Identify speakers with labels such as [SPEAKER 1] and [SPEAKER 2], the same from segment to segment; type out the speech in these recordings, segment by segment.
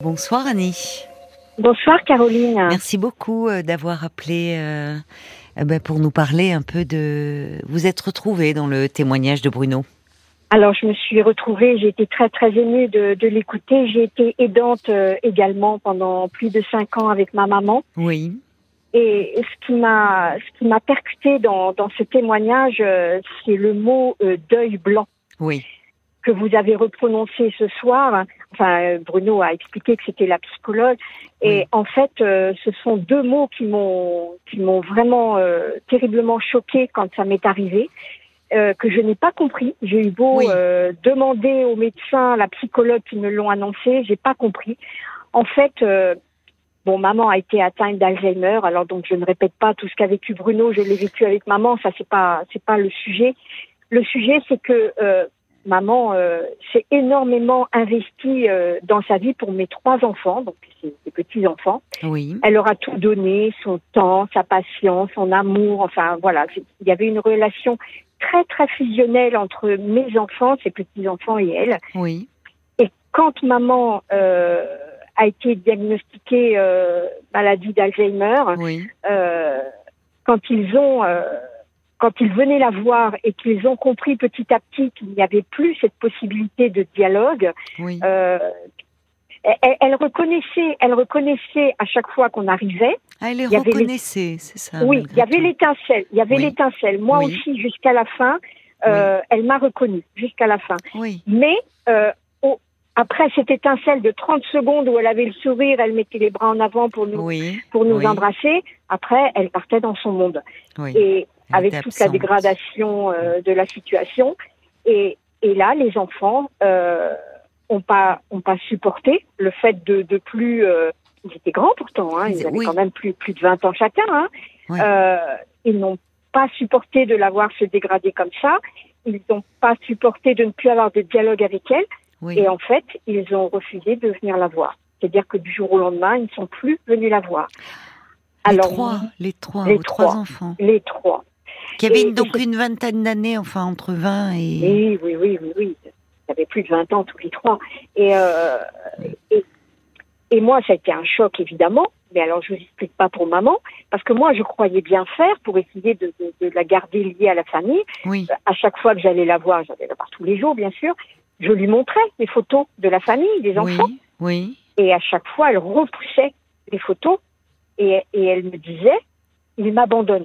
[SPEAKER 1] Bonsoir Annie.
[SPEAKER 2] Bonsoir Caroline.
[SPEAKER 1] Merci beaucoup euh, d'avoir appelé euh, ben, pour nous parler un peu de... Vous êtes retrouvée dans le témoignage de Bruno.
[SPEAKER 2] Alors je me suis retrouvée, j'ai été très très émue de, de l'écouter. J'ai été aidante euh, également pendant plus de cinq ans avec ma maman.
[SPEAKER 1] Oui.
[SPEAKER 2] Et ce qui m'a ce qui m'a percuté dans, dans ce témoignage, c'est le mot euh, deuil blanc
[SPEAKER 1] Oui.
[SPEAKER 2] que vous avez reprononcé ce soir. Enfin, Bruno a expliqué que c'était la psychologue. Et
[SPEAKER 1] Oui.
[SPEAKER 2] en fait, euh, ce sont deux mots qui m'ont qui m'ont vraiment euh, terriblement choquée quand ça m'est arrivé. euh, que je n'ai pas compris. J'ai eu beau
[SPEAKER 1] Oui.
[SPEAKER 2] euh, demander aux médecins, à la psychologue qui me l'ont annoncé, j'ai pas compris. En fait, euh, bon, maman a été atteinte d'Alzheimer, alors donc je ne répète pas tout ce qu'a vécu Bruno, je l'ai vécu avec maman, ça c'est pas c'est pas le sujet. Le sujet c'est que euh, maman euh, s'est énormément investie euh, dans sa vie pour mes trois enfants, donc ses, ses petits enfants.
[SPEAKER 1] Oui.
[SPEAKER 2] Elle leur a tout donné, son temps, sa patience, son amour. Enfin, voilà, il y avait une relation très très fusionnelle entre mes enfants, ses petits enfants et elle.
[SPEAKER 1] Oui.
[SPEAKER 2] Et quand maman euh, a été diagnostiquée euh, maladie d'Alzheimer,
[SPEAKER 1] Oui.
[SPEAKER 2] euh, quand ils ont, euh, quand ils venaient la voir et qu'ils ont compris petit à petit qu'il n'y avait plus cette possibilité de dialogue,
[SPEAKER 1] Oui.
[SPEAKER 2] euh, elle, elle reconnaissait, elle reconnaissait à chaque fois qu'on arrivait.
[SPEAKER 1] Ah, elle les reconnaissait, c'est ça.
[SPEAKER 2] oui, il y avait l'étincelle, il y avait
[SPEAKER 1] Oui.
[SPEAKER 2] l'étincelle. Moi
[SPEAKER 1] Oui.
[SPEAKER 2] aussi, jusqu'à la fin, euh, elle m'a reconnue jusqu'à la fin.
[SPEAKER 1] Oui.
[SPEAKER 2] Mais euh, après cette étincelle de 30 secondes où elle avait le sourire, elle mettait les bras en avant pour nous,
[SPEAKER 1] Oui.
[SPEAKER 2] pour nous
[SPEAKER 1] oui.
[SPEAKER 2] embrasser. Après, elle partait dans son monde.
[SPEAKER 1] Oui.
[SPEAKER 2] Et avec toute la dégradation euh, de la situation. Et, et là, les enfants euh, ont pas ont pas supporté le fait de, de plus. euh, ils étaient grands pourtant, hein, ils avaient
[SPEAKER 1] Oui.
[SPEAKER 2] quand même plus plus de 20 ans chacun. Hein.
[SPEAKER 1] Oui.
[SPEAKER 2] Euh, ils n'ont pas supporté de la voir se dégrader comme ça. Ils n'ont pas supporté de ne plus avoir de dialogue avec elle.
[SPEAKER 1] Oui.
[SPEAKER 2] Et en fait, ils ont refusé de venir la voir. C'est-à-dire que du jour au lendemain, ils ne sont plus venus la voir.
[SPEAKER 1] les
[SPEAKER 2] Alors,
[SPEAKER 1] trois, les trois,
[SPEAKER 2] les
[SPEAKER 1] trois. enfants.
[SPEAKER 2] les trois.
[SPEAKER 1] Qui
[SPEAKER 2] Et-
[SPEAKER 1] une- donc
[SPEAKER 2] et
[SPEAKER 1] une vingtaine d'années, enfin entre 20 et.
[SPEAKER 2] Oui, oui, oui, oui, oui. Ils avaient plus de 20 ans tous les trois. Et, euh, et, et moi, ça a été un choc, évidemment. Mais alors, je vous explique pas pour maman, parce que moi, je croyais bien faire pour essayer de, de, de la garder liée à la famille.
[SPEAKER 1] Oui.
[SPEAKER 2] À chaque fois que j'allais la voir, j'allais la voir tous les jours, bien sûr, je lui montrais les photos de la famille, des enfants.
[SPEAKER 1] Oui. Oui.
[SPEAKER 2] Et à chaque fois, elle repoussait les photos et, et elle me disait, il m'abandonne.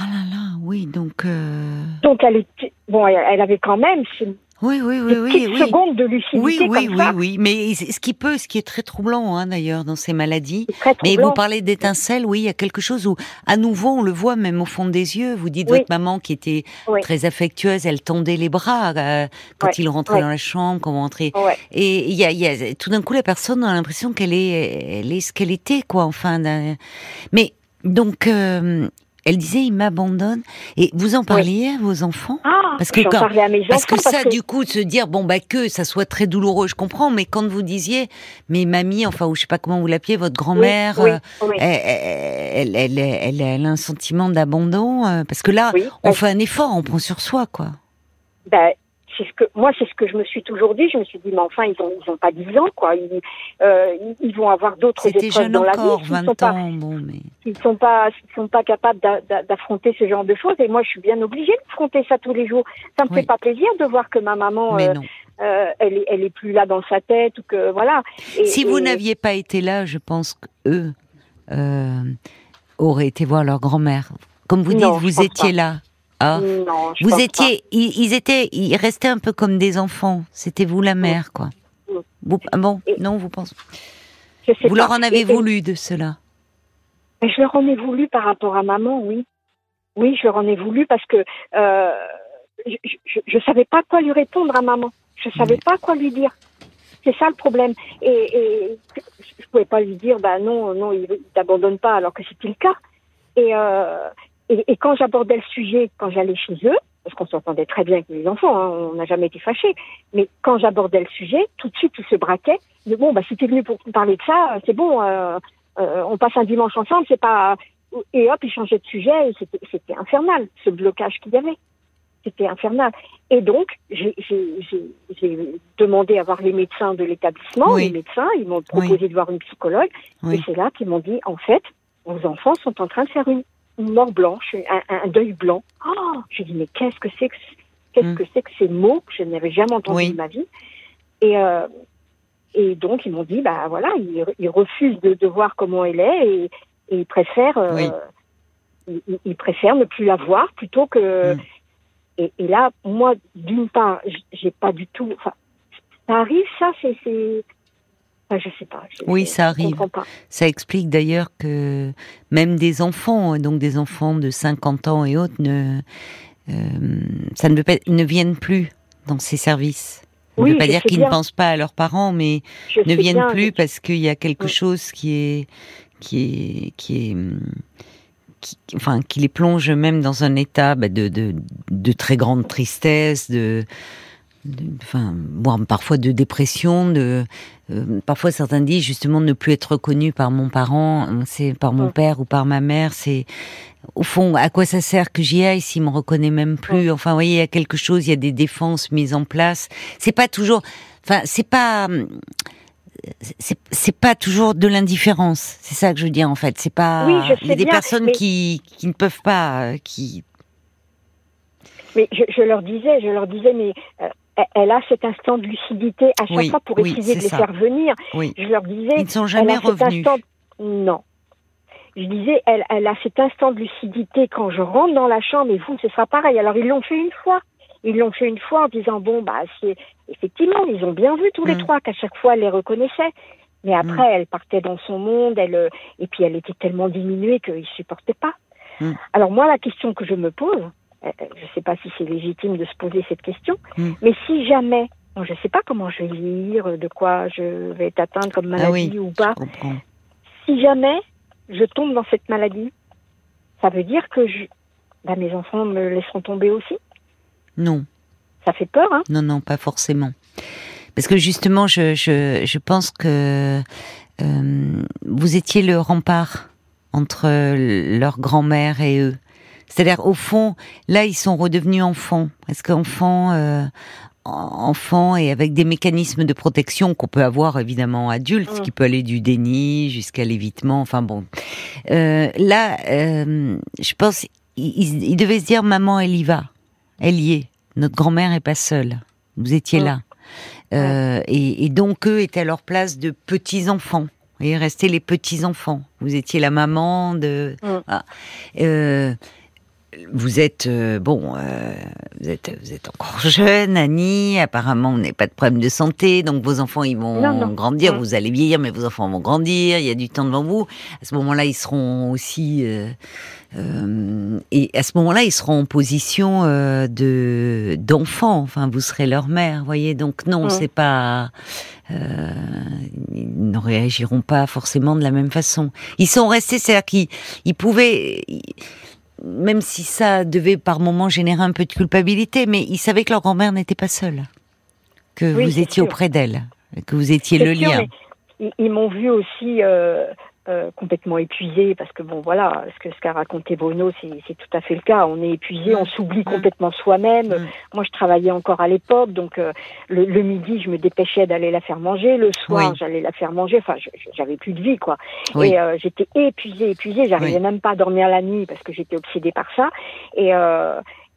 [SPEAKER 1] Ah là là, oui, donc. euh,
[SPEAKER 2] Donc, elle était, bon, elle, avait quand même
[SPEAKER 1] Oui, oui, oui, oui,
[SPEAKER 2] secondes de lucidité
[SPEAKER 1] Oui, oui,
[SPEAKER 2] comme
[SPEAKER 1] oui,
[SPEAKER 2] ça.
[SPEAKER 1] oui. Mais ce qui peut, ce qui est très troublant, hein, d'ailleurs, dans ces maladies. Mais vous parlez d'étincelles, oui, il y a quelque chose où, à nouveau, on le voit même au fond des yeux. Vous dites
[SPEAKER 2] Oui.
[SPEAKER 1] votre maman qui était
[SPEAKER 2] Oui.
[SPEAKER 1] très affectueuse, elle tendait les bras euh, quand
[SPEAKER 2] Ouais,
[SPEAKER 1] il rentrait
[SPEAKER 2] ouais.
[SPEAKER 1] dans la chambre, quand vous rentrez.
[SPEAKER 2] Ouais.
[SPEAKER 1] Et il y a, il y a- tout d'un coup, la personne a l'impression qu'elle est, elle est ce qu'elle était, quoi. Enfin, mais donc, euh, elle disait, il m'abandonne. Et vous en parliez à vos enfants
[SPEAKER 2] Ah,
[SPEAKER 1] Parce que quand-
[SPEAKER 2] à mes
[SPEAKER 1] Parce
[SPEAKER 2] enfants
[SPEAKER 1] que ça, du coup, de se dire, bon, bah, que ça soit très douloureux, je comprends, mais quand vous disiez, mais mamie, enfin, ou je sais pas comment vous l'appeliez, votre grand-mère,
[SPEAKER 2] oui,
[SPEAKER 1] euh,
[SPEAKER 2] oui,
[SPEAKER 1] elle, elle, elle, elle, a un sentiment d'abandon, euh, parce que là, on fait un effort, on prend sur soi, quoi.
[SPEAKER 2] ben, c'est ce que moi, c'est ce que je me suis toujours dit. Je me suis dit, mais enfin, ils ont, ils ont pas 10 ans, quoi. Ils, euh, ils- ils vont avoir d'autres épreuves dans la
[SPEAKER 1] encore,
[SPEAKER 2] vie. S'ils
[SPEAKER 1] 20
[SPEAKER 2] sont pas,
[SPEAKER 1] ans, bon, mais.
[SPEAKER 2] s'ils sont pas, s'ils sont pas capables d'a- d'a- d'affronter ce genre de choses. Et moi, je suis bien obligée d'affronter ça tous les jours. Ça me
[SPEAKER 1] Oui.
[SPEAKER 2] fait pas plaisir de voir que ma maman,
[SPEAKER 1] Mais
[SPEAKER 2] euh,
[SPEAKER 1] non.
[SPEAKER 2] euh, elle, est, elle est plus là dans sa tête ou que voilà. Et-
[SPEAKER 1] Si vous
[SPEAKER 2] et-
[SPEAKER 1] n'aviez pas été là, je pense qu'eux euh, auraient été voir leur grand-mère. Comme vous dites, vous étiez
[SPEAKER 2] pas.
[SPEAKER 1] là. Ah.
[SPEAKER 2] non, je
[SPEAKER 1] Vous étiez, ils, ils étaient, ils restaient un peu comme des enfants. C'était vous la mère, quoi. Vous, ah bon,
[SPEAKER 2] Et-
[SPEAKER 1] non, vous pensez.
[SPEAKER 2] pas.
[SPEAKER 1] Vous leur en avez
[SPEAKER 2] Et-
[SPEAKER 1] voulu de cela?
[SPEAKER 2] Je leur en ai voulu par rapport à maman, oui. Oui, je leur en ai voulu parce que euh, je, je savais pas quoi lui répondre à maman. Je savais
[SPEAKER 1] Oui.
[SPEAKER 2] pas quoi lui dire. C'est ça le problème. Et, et je pouvais pas lui dire, bah non, non, il, il t'abandonne pas, alors que c'était le cas. Et, euh, et, et quand j'abordais le sujet, quand j'allais chez eux, parce qu'on s'entendait très bien avec les enfants, hein, on n'a jamais été fâchés, mais quand j'abordais le sujet, tout de suite ils se braquaient. Mais bon, bah si t'es venu pour parler de ça, c'est bon. Euh, euh, on passe un dimanche ensemble, c'est pas et hop, ils changeaient de sujet et c'était c'était infernal ce blocage qu'il y avait. c'était infernal. Et donc, j'ai demandé à voir les médecins de l'établissement. Les médecins, ils m'ont proposé de voir une psychologue. Et c'est là qu'ils m'ont dit, en fait, vos enfants sont en train de faire une, mort blanche, un, deuil blanc. Oh, j'ai dit, mais qu'est-ce que c'est que qu'est-ce mm. que c'est que ces mots que je n'avais jamais entendus de ma vie? Et euh, et donc ils m'ont dit, bah voilà, ils, refusent de, de, voir comment elle est et, et ils préfèrent, euh, ils, préfèrent ne plus la voir plutôt que. Mm. Et, et, là, moi, d'une part, j'ai pas du tout. Enfin, ça arrive, ça, c'est. Enfin, je sais pas.
[SPEAKER 1] oui, ça arrive. Ça explique d'ailleurs que même des enfants, donc des enfants de 50 ans et autres, ne, euh, ça ne, veut pas, ne viennent plus dans ces services. Ça ne veut pas dire qu'ils ne pensent pas à leurs parents, mais ne viennent plus parce qu'il y a quelque chose qui est, qui est, qui est, enfin, qui les plonge même dans un état bah, de, de, de, très grande tristesse, de, enfin, voire parfois de dépression, de, euh, parfois certains disent justement ne plus être reconnu par mon parent, c'est par mon père ou par ma mère, c'est au fond à quoi ça sert que j'y aille s'il me reconnaît même plus? Enfin, vous voyez, il y a quelque chose, il y a des défenses mises en place. C'est pas toujours, enfin, c'est pas c'est pas toujours de l'indifférence. C'est ça que je veux dire en fait. C'est pas. il y a des personnes qui, qui ne peuvent pas, euh, qui.
[SPEAKER 2] Mais je, leur disais, je leur disais, mais euh, elle a cet instant de lucidité à chaque fois pour essayer de les faire venir. Je leur disais.
[SPEAKER 1] Ils ne sont jamais revenus.
[SPEAKER 2] Non. Je disais, elle, elle a cet instant de lucidité quand je rentre dans la chambre et vous, ce sera pareil. Alors ils l'ont fait une fois. Ils l'ont fait une fois en disant bon bah c'est effectivement ils ont bien vu tous les mm. trois qu'à chaque fois elle les reconnaissait. Mais mm. après elle partait dans son monde, elle euh, et puis elle était tellement diminuée qu'ils supportaient pas. Mm. Alors moi la question que je me pose, je ne sais pas si c'est légitime de se poser cette question, mais si jamais je ne sais pas comment je vais lire, de quoi je vais être atteinte comme ah maladie ou pas. Si jamais je tombe dans cette maladie, ça veut dire que je, bah, mes enfants me laisseront tomber aussi?
[SPEAKER 1] Non.
[SPEAKER 2] Ça fait peur, hein?
[SPEAKER 1] Non, non, pas forcément. Parce que justement, je, je, je pense que euh, vous étiez le rempart entre leur grand-mère et eux. C'est-à-dire, au fond, là, ils sont redevenus enfants. Est-ce qu'enfants, euh, enfants et avec des mécanismes de protection qu'on peut avoir évidemment adultes, ce mm. qui peut aller du déni jusqu'à l'évitement. Enfin bon, euh, là, euh, je pense, ils il devaient se dire, maman, elle y va elle y est. Notre grand-mère est pas seule. Vous étiez là. Euh, et, donc eux étaient à leur place de petits enfants. Et restaient les petits enfants. Vous étiez la maman de. Euh, vous êtes euh, bon, euh, vous êtes vous êtes encore jeune, Annie. Apparemment, vous n'avez pas de problème de santé, donc vos enfants ils vont grandir. Vous allez vieillir, mais vos enfants vont grandir. Il y a du temps devant vous. À ce moment-là, ils seront aussi euh, et à ce moment-là, ils seront en position de d'enfants. Enfin, vous serez leur mère, voyez. Donc non, c'est pas. ils ne réagiront pas forcément de la même façon. Ils sont restés, c'est-à-dire qu'ils pouvaient même si ça devait par moments générer un peu de culpabilité, mais ils savaient que leur grand-mère n'était pas seule, que vous étiez auprès d'elle, que vous étiez le lien.
[SPEAKER 2] ils, m'ont vu aussi euh, euh, complètement épuisé parce que bon voilà ce que ce qu'a raconté Bruno c'est tout à fait le cas. On est épuisé on s'oublie complètement soi-même. Moi je travaillais encore à l'époque donc euh, le, midi je me dépêchais d'aller la faire manger. Le soir j'allais la faire manger. Enfin j'avais plus de vie quoi. Et euh, j'étais épuisée épuisée. J'arrivais même pas à dormir la nuit parce que j'étais obsédée par ça. Et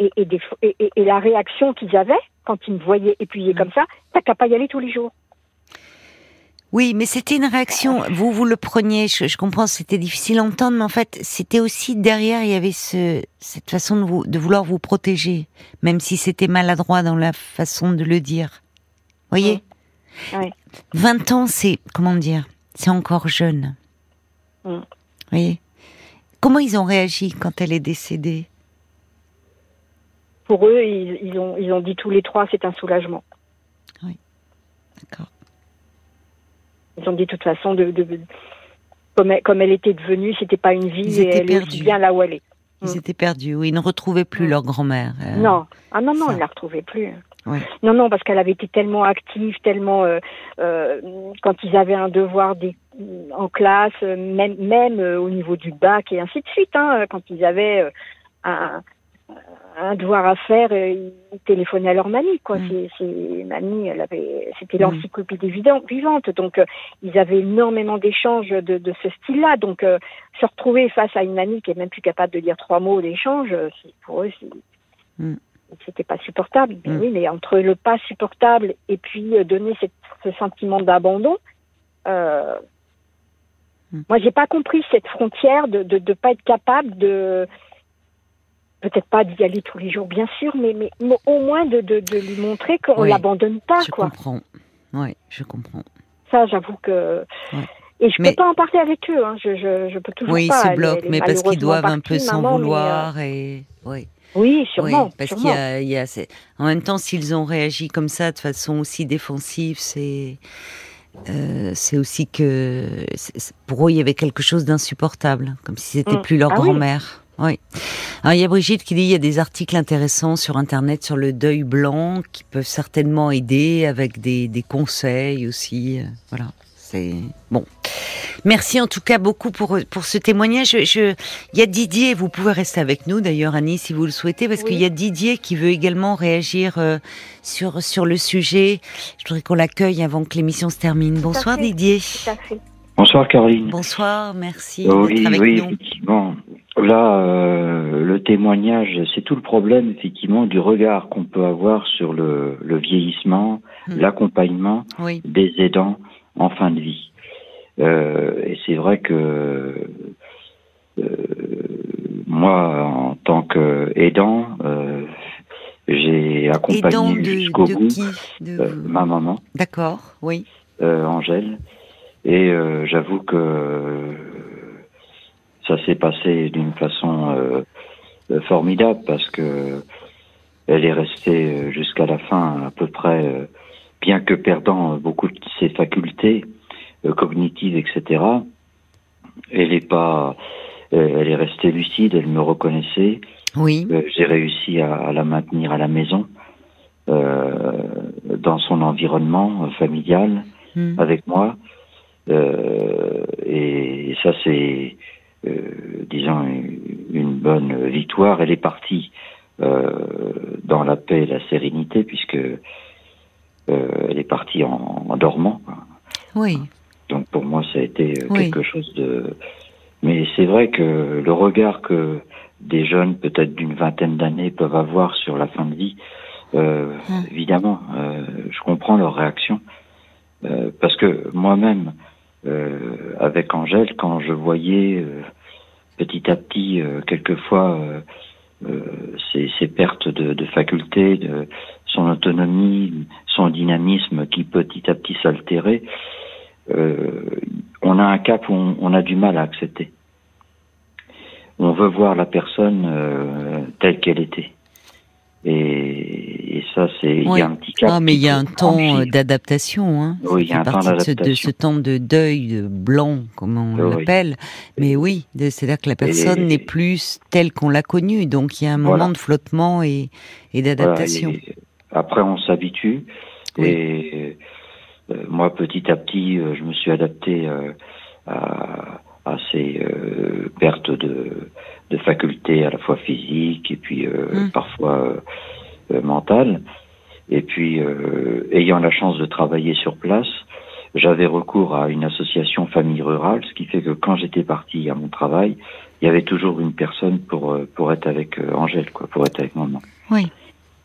[SPEAKER 2] et, et, des, et, et, la réaction qu'ils avaient quand ils me voyaient épuisée comme ça t'as qu'à pas y aller tous les jours
[SPEAKER 1] oui, mais c'était une réaction. Vous, vous le preniez. Je, comprends, c'était difficile à entendre, mais en fait, c'était aussi derrière, il y avait ce, cette façon de, vous, de vouloir vous protéger, même si c'était maladroit dans la façon de le dire. Voyez. Oui. 20 ans, c'est comment dire C'est encore jeune. Mm. Voyez. Comment ils ont réagi quand elle est décédée?
[SPEAKER 2] Pour eux, ils, ils, ont, ils ont dit tous les trois, c'est un soulagement.
[SPEAKER 1] Oui. D'accord.
[SPEAKER 2] Ils ont dit de toute façon, de, comme, elle, comme, elle, était devenue, c'était pas une vie et elle est bien là où elle est.
[SPEAKER 1] Ils mm. étaient perdus, oui, ils ne retrouvaient plus mm. leur grand-mère.
[SPEAKER 2] Euh, non, ah non, non, ils ne la retrouvaient plus. Non, non, parce qu'elle avait été tellement active, tellement euh, euh, quand ils avaient un devoir en classe, même, même au niveau du bac et ainsi de suite, hein, quand ils avaient un, un devoir à faire, ils téléphonaient à leur mamie. Quoi. Mm. C'est, mamie, elle avait, c'était mm. l'encyclopédie vivante. Donc, ils avaient énormément d'échanges de, de ce style-là. Donc, se retrouver face à une mamie qui est même plus capable de dire trois mots d'échange, pour eux, mm. c'était pas supportable. Mais oui, mais entre le pas supportable et puis donner ce sentiment d'abandon, euh, moi, j'ai pas compris cette frontière de ne de, pas être capable de peut-être pas d'y aller tous les jours, bien sûr, mais, mais au moins de, de, de lui montrer qu'on ne l'abandonne pas.
[SPEAKER 1] Je comprends. Oui, je comprends.
[SPEAKER 2] Ça, j'avoue que. Et je ne peux pas en parler avec eux. Hein. Je, je, je, peux toujours
[SPEAKER 1] oui,
[SPEAKER 2] pas.
[SPEAKER 1] Oui, ils se bloquent, mais parce qu'ils doivent un peu s'en vouloir. Euh, et... Oui.
[SPEAKER 2] Oui, sûrement.
[SPEAKER 1] parce qu'il y a, il y a en même temps, s'ils ont réagi comme ça de façon aussi défensive, c'est euh, c'est aussi que pour eux, il y avait quelque chose d'insupportable, comme si c'était mm. plus leur ah grand-mère. Oui. Alors il y a Brigitte qui dit il y a des articles intéressants sur internet sur le deuil blanc qui peuvent certainement aider avec des, des conseils aussi. Euh, voilà. C'est bon. Merci en tout cas beaucoup pour pour ce témoignage. Je, il y a Didier, vous pouvez rester avec nous d'ailleurs Annie si vous le souhaitez parce qu'il y a Didier qui veut également réagir euh, sur sur le sujet. Je voudrais qu'on l'accueille avant que l'émission se termine. Bonsoir Didier.
[SPEAKER 3] Bonsoir Caroline.
[SPEAKER 1] Bonsoir, merci
[SPEAKER 3] oui, oui, Effectivement. Là, euh, le témoignage, c'est tout le problème effectivement du regard qu'on peut avoir sur le, le vieillissement, hmm. l'accompagnement des aidants en fin de vie. Euh, et c'est vrai que euh, moi, en tant qu'aidant, euh, j'ai accompagné jusqu'au bout euh, ma maman.
[SPEAKER 1] D'accord, oui.
[SPEAKER 3] Euh, Angèle. Et j'avoue que ça s'est passé d'une façon formidable parce que elle est restée jusqu'à la fin à peu près bien que perdant beaucoup de ses facultés euh, cognitives, etc., elle est pas, euh, elle est restée lucide, elle me reconnaissait.
[SPEAKER 1] Oui.
[SPEAKER 3] Euh, j'ai réussi à, la maintenir à la maison, dans son environnement familial, hmm. avec moi. et ça, c'est, disons, une bonne victoire. Elle est partie dans la paix et la sérénité, puisque euh, elle est partie en, en dormant.
[SPEAKER 1] Oui.
[SPEAKER 3] Donc pour moi, ça a été euh, quelque chose de. Mais c'est vrai que le regard que des jeunes, peut-être d'une vingtaine d'années, peuvent avoir sur la fin de vie, euh, hum. évidemment, euh, je comprends leur réaction. Euh, parce que moi-même, euh, avec Angèle, quand je voyais petit à petit, quelquefois, ces, ces, pertes de, de facultés, de, son autonomie, son dynamisme qui petit à petit s'altérait, euh, on a un cap où on, a du mal à accepter. On veut voir la personne euh, telle qu'elle était. Et, ça, c'est il y a un petit cap.
[SPEAKER 1] Ah, mais il y a un temps d'adaptation. Hein.
[SPEAKER 3] Oui, il y a un temps d'adaptation.
[SPEAKER 1] De, ce temps de deuil blanc, comme on l'appelle. Mais oui, c'est-à-dire que la personne n'est plus telle qu'on l'a connue. Donc il y a un moment de flottement et, et d'adaptation.
[SPEAKER 3] Après, on s'habitue. Et euh, moi, petit à petit, euh, je me suis adapté euh, à, à, ces pertes de, de facultés à la fois physiques et puis mmh. parfois mentales. Et puis, ayant la chance de travailler sur place, j'avais recours à une association famille rurale, ce qui fait que quand j'étais parti à mon travail, il y avait toujours une personne pour pour être avec Angèle, quoi, pour être avec maman.
[SPEAKER 1] Oui.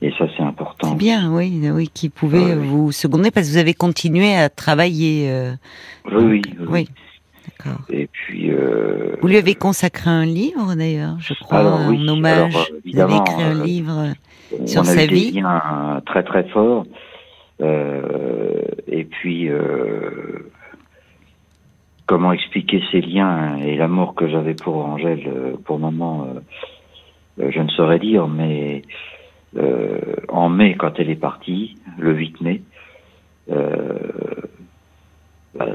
[SPEAKER 3] Et ça, c'est important.
[SPEAKER 1] C'est bien, oui, oui, qui pouvait vous seconder parce que vous avez continué à travailler. Euh,
[SPEAKER 3] oui, oui,
[SPEAKER 1] oui.
[SPEAKER 3] D'accord. Et puis. Euh,
[SPEAKER 1] vous lui avez consacré un livre d'ailleurs, je crois, en hommage. vous avez écrit un euh, livre sur sa vie.
[SPEAKER 3] Des liens très très fort. et puis. Comment expliquer ces liens et l'amour que j'avais pour Angèle, pour le moment, je ne saurais dire, mais euh, en mai, quand elle est partie, le 8 mai, euh, bah,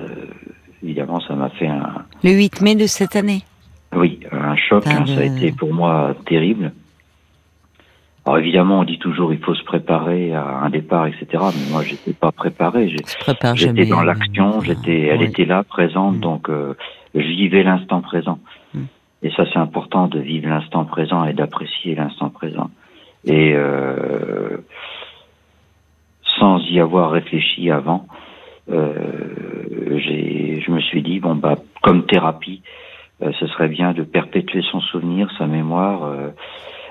[SPEAKER 3] évidemment, ça m'a fait un...
[SPEAKER 1] Le 8 mai de cette année
[SPEAKER 3] Oui, un choc, hein, ça a été pour moi terrible. Alors évidemment, on dit toujours il faut se préparer à un départ, etc. Mais moi, j'étais pas préparé. J'étais dans l'action. J'étais, elle était là, présente. Mm. Donc, euh, je vivais l'instant présent. Mm. Et ça, c'est important de vivre l'instant présent et d'apprécier l'instant présent. Et euh, sans y avoir réfléchi avant, euh, je me suis dit bon bah comme thérapie, euh, ce serait bien de perpétuer son souvenir, sa mémoire, euh,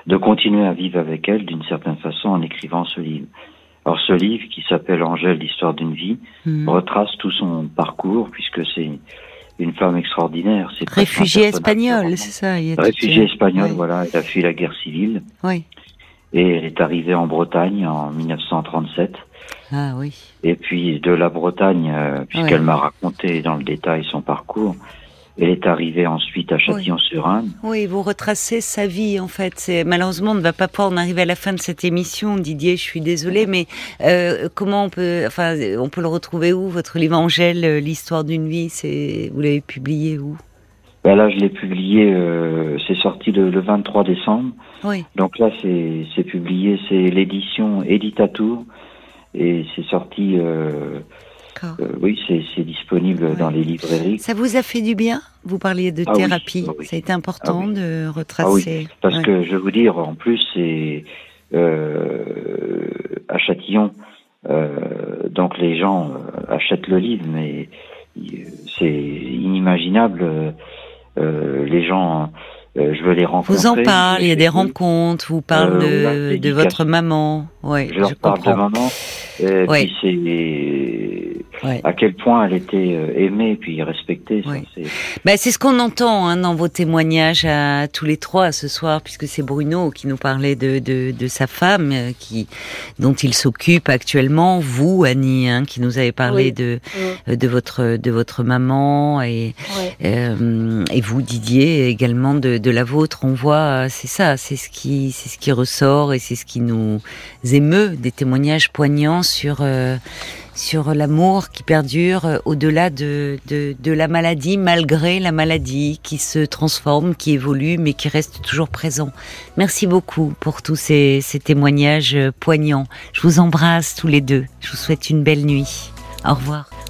[SPEAKER 3] de continuer à vivre avec elle d'une certaine façon en écrivant ce livre. Alors ce livre qui s'appelle Angèle, l'histoire d'une vie, hmm. retrace tout son parcours puisque c'est une femme extraordinaire.
[SPEAKER 1] C'est réfugiée espagnole, c'est ça.
[SPEAKER 3] Réfugiée espagnole, voilà. Elle a fui la guerre civile.
[SPEAKER 1] Oui.
[SPEAKER 3] Et elle est arrivée en Bretagne en 1937.
[SPEAKER 1] Ah oui.
[SPEAKER 3] Et puis de la Bretagne, euh, puisqu'elle m'a raconté dans le détail son parcours, elle est arrivée ensuite à Châtillon-sur-Inde.
[SPEAKER 1] Oui. vous retracez sa vie en fait. C'est malheureusement on ne va pas pouvoir en arriver à la fin de cette émission, Didier. Je suis désolée, mais euh, comment on peut, enfin, on peut le retrouver où votre livre Angèle, euh, l'histoire d'une vie, c'est vous l'avez publié où?
[SPEAKER 3] Ben Là, je l'ai publié. Euh, c'est sorti le, 23 décembre.
[SPEAKER 1] Oui.
[SPEAKER 3] Donc là, c'est publié. C'est l'édition Editatour et c'est sorti. Euh, euh, oui, c'est disponible dans les librairies.
[SPEAKER 1] Ça vous a fait du bien Vous parliez de ah thérapie. Ah Ça a été important ah de retracer.
[SPEAKER 3] parce que je vais vous dire, en plus, c'est euh, à Châtillon. Euh, donc les gens achètent le livre, mais c'est inimaginable. les gens je veux les rencontrer.
[SPEAKER 1] Vous en parlez, il y a des rencontres, vous parlez de, votre maman.
[SPEAKER 3] Ouais, je, leur parle de maman. Et puis à quel point elle était euh, aimée puis respectée.
[SPEAKER 1] Bah, c'est ce qu'on entend hein, dans vos témoignages à tous les trois ce soir, puisque c'est Bruno qui nous parlait de, de, de sa femme, euh, qui dont il s'occupe actuellement. Vous, Annie, hein, qui nous avez parlé de euh, de votre de votre maman et euh, et vous, Didier, également de, de la vôtre. On voit, c'est ça, c'est ce qui c'est ce qui ressort et c'est ce qui nous émeut, des témoignages poignants sur sur l'amour qui perdure euh, au-delà de, de, la maladie, malgré la maladie, qui se transforme, qui évolue, mais qui reste toujours présent. Merci beaucoup pour tous ces, ces témoignages euh, poignants. Je vous embrasse tous les deux. Je vous souhaite une belle nuit. Au revoir.